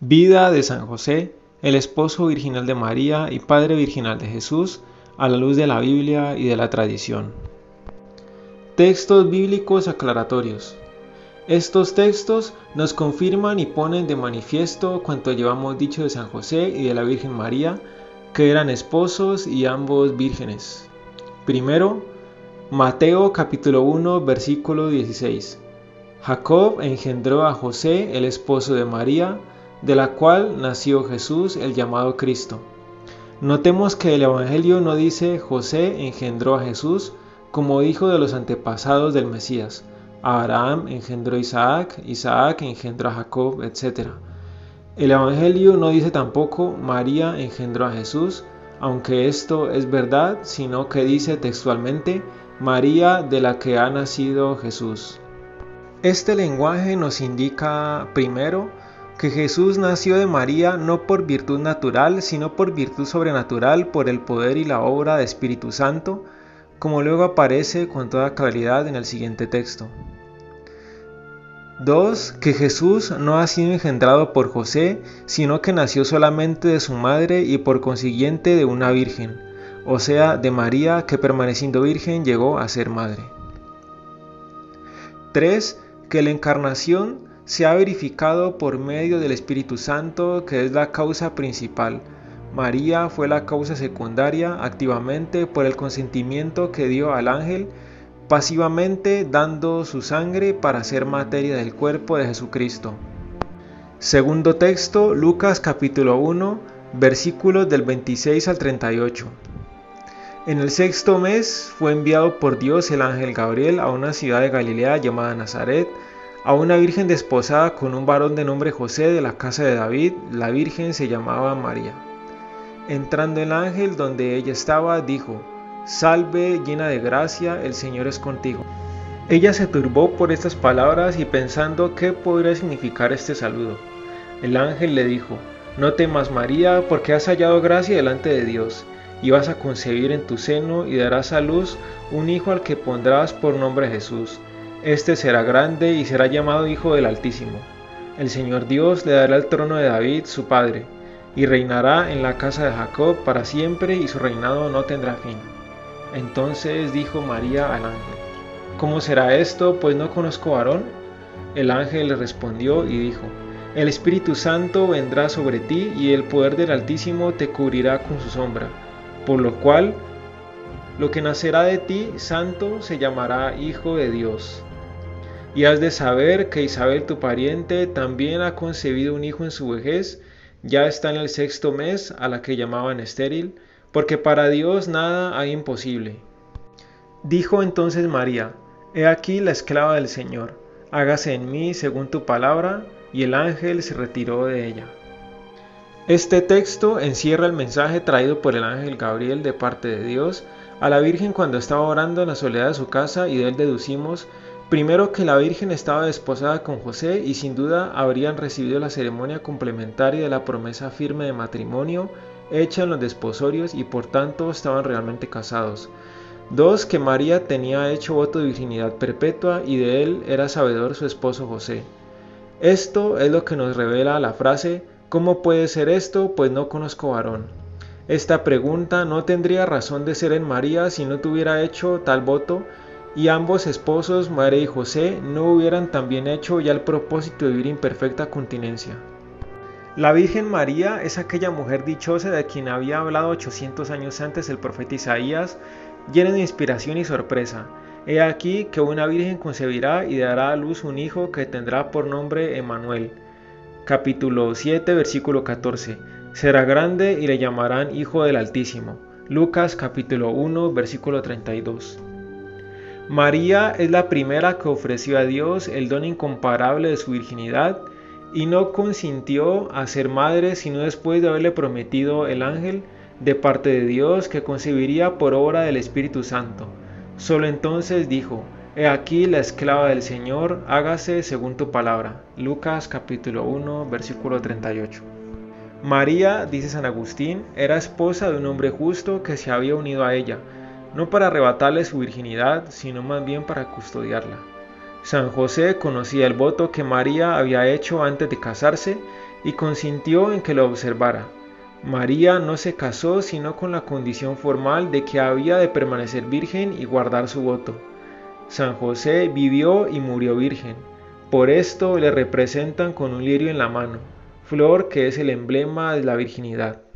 Vida de San José, el esposo virginal de María y padre virginal de Jesús, a la luz de la Biblia y de la tradición. Textos bíblicos aclaratorios. Estos textos nos confirman y ponen de manifiesto cuanto llevamos dicho de San José y de la Virgen María, que eran esposos y ambos vírgenes. Primero, Mateo capítulo 1 versículo 16. Jacob engendró a José, el esposo de María, de la cual nació Jesús, el llamado Cristo. Notemos que el Evangelio no dice José engendró a Jesús como hijo de los antepasados del Mesías. Abraham engendró a Isaac, Isaac engendró a Jacob, etc. El Evangelio no dice tampoco María engendró a Jesús, aunque esto es verdad, sino que dice textualmente María de la que ha nacido Jesús. Este lenguaje nos indica primero que Jesús nació de María no por virtud natural, sino por virtud sobrenatural, por el poder y la obra de Espíritu Santo, como luego aparece con toda claridad en el siguiente texto. 2. Que Jesús no ha sido engendrado por José, sino que nació solamente de su madre y por consiguiente de una virgen, o sea, de María que permaneciendo virgen llegó a ser madre. 3. Que la encarnación se ha verificado por medio del Espíritu Santo, que es la causa principal. María fue la causa secundaria activamente por el consentimiento que dio al ángel, pasivamente dando su sangre para ser materia del cuerpo de Jesucristo. Segundo texto, Lucas capítulo 1, versículos del 26 al 38. En el sexto mes fue enviado por Dios el ángel Gabriel a una ciudad de Galilea llamada Nazaret, a una virgen desposada con un varón de nombre José de la casa de David, la virgen se llamaba María. Entrando el ángel donde ella estaba, dijo, Salve llena de gracia, el Señor es contigo. Ella se turbó por estas palabras y pensando qué podría significar este saludo. El ángel le dijo, No temas María, porque has hallado gracia delante de Dios, y vas a concebir en tu seno y darás a luz un hijo al que pondrás por nombre Jesús este será grande y será llamado Hijo del Altísimo. El Señor Dios le dará el trono de David, su padre, y reinará en la casa de Jacob para siempre y su reinado no tendrá fin. Entonces dijo María al ángel, ¿Cómo será esto? Pues no conozco varón. El ángel le respondió y dijo, El Espíritu Santo vendrá sobre ti y el poder del Altísimo te cubrirá con su sombra, por lo cual lo que nacerá de ti, santo, se llamará Hijo de Dios. Y has de saber que Isabel tu pariente también ha concebido un hijo en su vejez, ya está en el sexto mes a la que llamaban estéril, porque para Dios nada hay imposible. Dijo entonces María, He aquí la esclava del Señor, hágase en mí según tu palabra, y el ángel se retiró de ella. Este texto encierra el mensaje traído por el ángel Gabriel de parte de Dios a la Virgen cuando estaba orando en la soledad de su casa y de él deducimos Primero que la Virgen estaba desposada con José y sin duda habrían recibido la ceremonia complementaria de la promesa firme de matrimonio hecha en los desposorios y por tanto estaban realmente casados. Dos, que María tenía hecho voto de virginidad perpetua y de él era sabedor su esposo José. Esto es lo que nos revela la frase ¿Cómo puede ser esto? Pues no conozco varón. Esta pregunta no tendría razón de ser en María si no tuviera hecho tal voto y ambos esposos, María y José, no hubieran también hecho ya el propósito de vivir imperfecta continencia. La Virgen María es aquella mujer dichosa de quien había hablado 800 años antes el profeta Isaías, llena de inspiración y sorpresa. He aquí que una Virgen concebirá y dará a luz un hijo que tendrá por nombre Emanuel. Capítulo 7, versículo 14. Será grande y le llamarán Hijo del Altísimo. Lucas capítulo 1, versículo 32. María es la primera que ofreció a Dios el don incomparable de su virginidad y no consintió a ser madre sino después de haberle prometido el ángel de parte de Dios que concebiría por obra del Espíritu Santo. Solo entonces dijo, He aquí la esclava del Señor, hágase según tu palabra. Lucas capítulo 1 versículo 38. María, dice San Agustín, era esposa de un hombre justo que se había unido a ella no para arrebatarle su virginidad, sino más bien para custodiarla. San José conocía el voto que María había hecho antes de casarse y consintió en que lo observara. María no se casó sino con la condición formal de que había de permanecer virgen y guardar su voto. San José vivió y murió virgen. Por esto le representan con un lirio en la mano, flor que es el emblema de la virginidad.